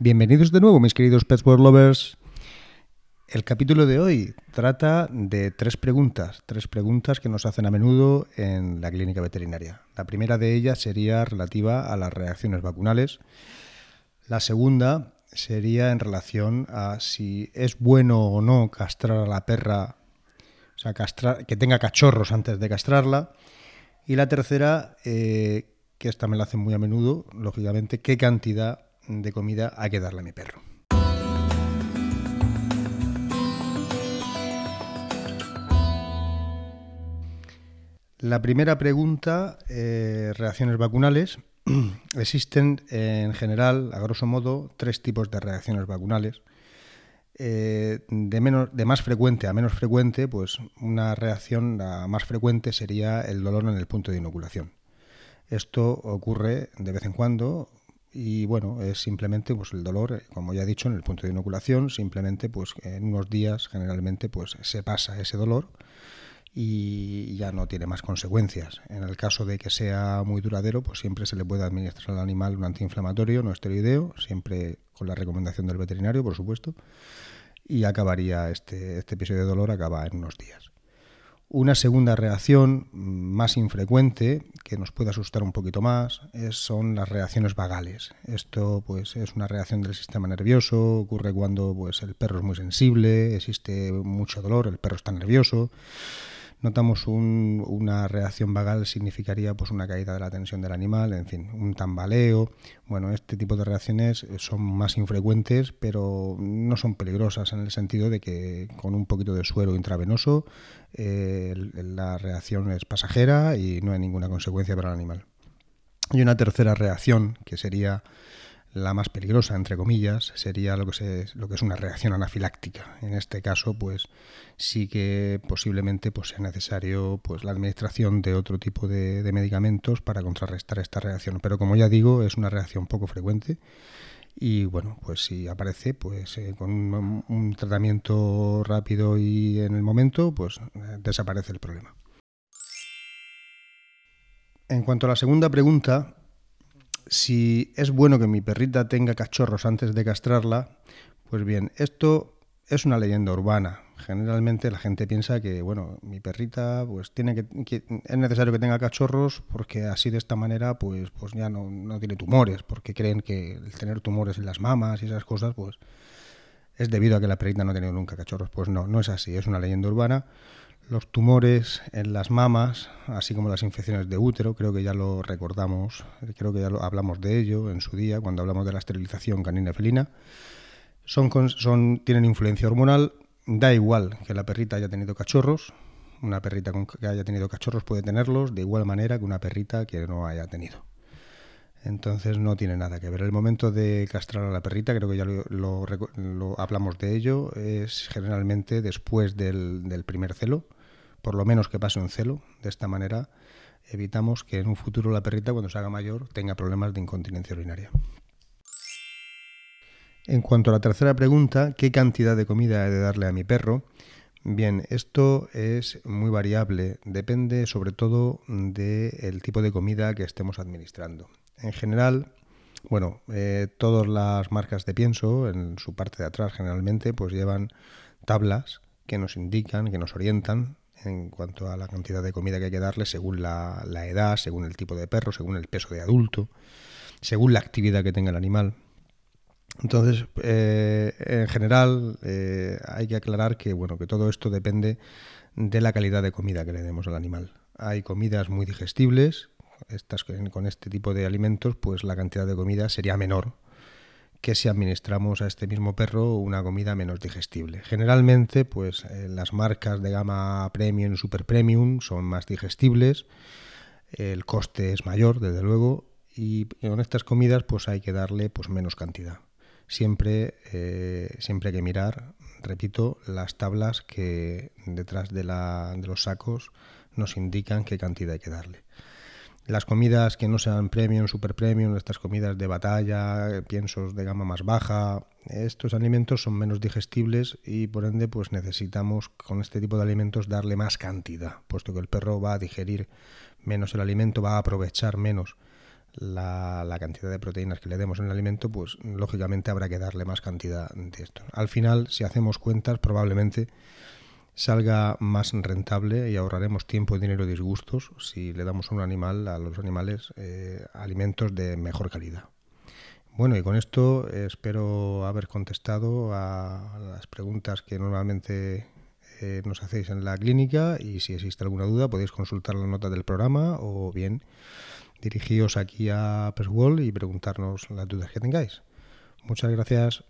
Bienvenidos de nuevo, mis queridos Pets World Lovers. El capítulo de hoy trata de tres preguntas, tres preguntas que nos hacen a menudo en la clínica veterinaria. La primera de ellas sería relativa a las reacciones vacunales. La segunda sería en relación a si es bueno o no castrar a la perra, o sea, castrar, que tenga cachorros antes de castrarla. Y la tercera, eh, que esta me la hacen muy a menudo, lógicamente, qué cantidad de comida hay que darle a mi perro. La primera pregunta, eh, reacciones vacunales. Existen en general, a grosso modo, tres tipos de reacciones vacunales. Eh, de, menos, de más frecuente a menos frecuente, pues una reacción la más frecuente sería el dolor en el punto de inoculación. Esto ocurre de vez en cuando, y bueno, es simplemente pues el dolor, eh, como ya he dicho, en el punto de inoculación, simplemente pues en unos días generalmente pues se pasa ese dolor y ya no tiene más consecuencias. En el caso de que sea muy duradero, pues siempre se le puede administrar al animal un antiinflamatorio no esteroideo, siempre con la recomendación del veterinario, por supuesto, y acabaría este, este episodio de dolor acaba en unos días. Una segunda reacción más infrecuente, que nos puede asustar un poquito más, son las reacciones vagales. Esto pues, es una reacción del sistema nervioso, ocurre cuando pues, el perro es muy sensible, existe mucho dolor, el perro está nervioso notamos una reacción vagal significaría pues una caída de la tensión del animal, en fin, un tambaleo. Bueno, este tipo de reacciones eh, son más infrecuentes, pero no son peligrosas en el sentido de que con un poquito de suero intravenoso eh, la reacción es pasajera y no hay ninguna consecuencia para el animal. Y una tercera reacción que sería la más peligrosa, entre comillas, sería lo que, se, lo que es una reacción anafiláctica. En este caso, pues sí que posiblemente pues, sea necesario pues, la administración de otro tipo de, medicamentos para contrarrestar esta reacción. Pero como ya digo, es una reacción poco frecuente y bueno, pues si aparece, pues eh, con un, tratamiento rápido y en el momento, pues eh, desaparece el problema. En cuanto a la segunda pregunta, si es bueno que mi perrita tenga cachorros antes de castrarla, pues bien, esto es una leyenda urbana. Generalmente la gente piensa que, bueno, mi perrita, pues tiene que, es necesario que tenga cachorros porque así de esta manera, pues, pues ya no, no tiene tumores, porque creen que el tener tumores en las mamas y esas cosas, pues es debido a que la perrita no ha tenido nunca cachorros. Pues no, no es así, es una leyenda urbana. Los tumores en las mamas, así como las infecciones de útero, creo que ya lo recordamos, creo que ya lo hablamos de ello en su día cuando hablamos de la esterilización canina felina. Son, son, tienen influencia hormonal, da igual que la perrita haya tenido cachorros, una perrita que haya tenido cachorros puede tenerlos de igual manera que una perrita que no haya tenido. Entonces no tiene nada que ver. El momento de castrar a la perrita, creo que ya lo, hablamos de ello, es generalmente después del primer celo por lo menos que pase un celo. De esta manera evitamos que en un futuro la perrita, cuando se haga mayor, tenga problemas de incontinencia urinaria. En cuanto a la tercera pregunta, ¿qué cantidad de comida he de darle a mi perro? Bien, esto es muy variable, depende sobre todo del tipo de comida que estemos administrando. En general, bueno, eh, todas las marcas de pienso, en su parte de atrás generalmente, pues llevan tablas que nos indican, que nos orientan en cuanto a la cantidad de comida que hay que darle según la, edad, según el tipo de perro, según el peso de adulto, según la actividad que tenga el animal. Entonces, eh, en general, eh, hay que aclarar que, bueno, que todo esto depende de la calidad de comida que le demos al animal. Hay comidas muy digestibles, estas, con este tipo de alimentos, pues la cantidad de comida sería menor que si administramos a este mismo perro una comida menos digestible. Generalmente, pues eh, las marcas de gama premium y super premium son más digestibles, el coste es mayor, desde luego, y con estas comidas pues hay que darle pues menos cantidad. Siempre, eh, siempre hay que mirar, repito, las tablas que detrás de, la, de los sacos nos indican qué cantidad hay que darle. Las comidas que no sean premium, super premium, estas comidas de batalla, piensos de gama más baja, estos alimentos son menos digestibles y por ende pues necesitamos con este tipo de alimentos darle más cantidad, puesto que el perro va a digerir menos el alimento, va a aprovechar menos la, cantidad de proteínas que le demos en el alimento, pues lógicamente habrá que darle más cantidad de esto. Al final, si hacemos cuentas, probablemente salga más rentable y ahorraremos tiempo, dinero y disgustos si le damos a un animal, a los animales, eh, alimentos de mejor calidad. Bueno, y con esto espero haber contestado a las preguntas que normalmente eh, nos hacéis en la clínica y si existe alguna duda podéis consultar la nota del programa o bien dirigíos aquí a Perswall y preguntarnos las dudas que tengáis. Muchas gracias.